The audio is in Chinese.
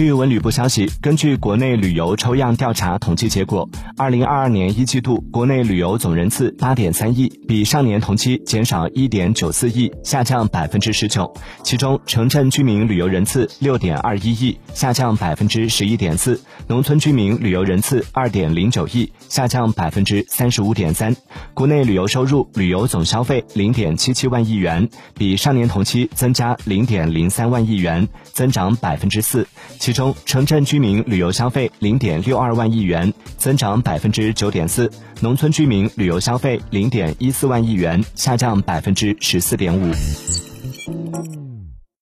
据文旅部消息，根据国内旅游抽样调查统计结果，二零二二年一季度国内旅游总人次八点三亿，比上年同期减少一点九四亿，下降百分之十九。其中，城镇居民旅游人次六点二一亿，下降百分之十一点四；农村居民旅游人次二点零九亿，下降百分之三十五点三。国内旅游收入、旅游总消费零点七七万亿元，比上年同期增加零点零三万亿元，增长百分之四。其中，城镇居民旅游消费零点六二万亿元，增长百分之九点四；农村居民旅游消费零点一四万亿元，下降百分之十四点五。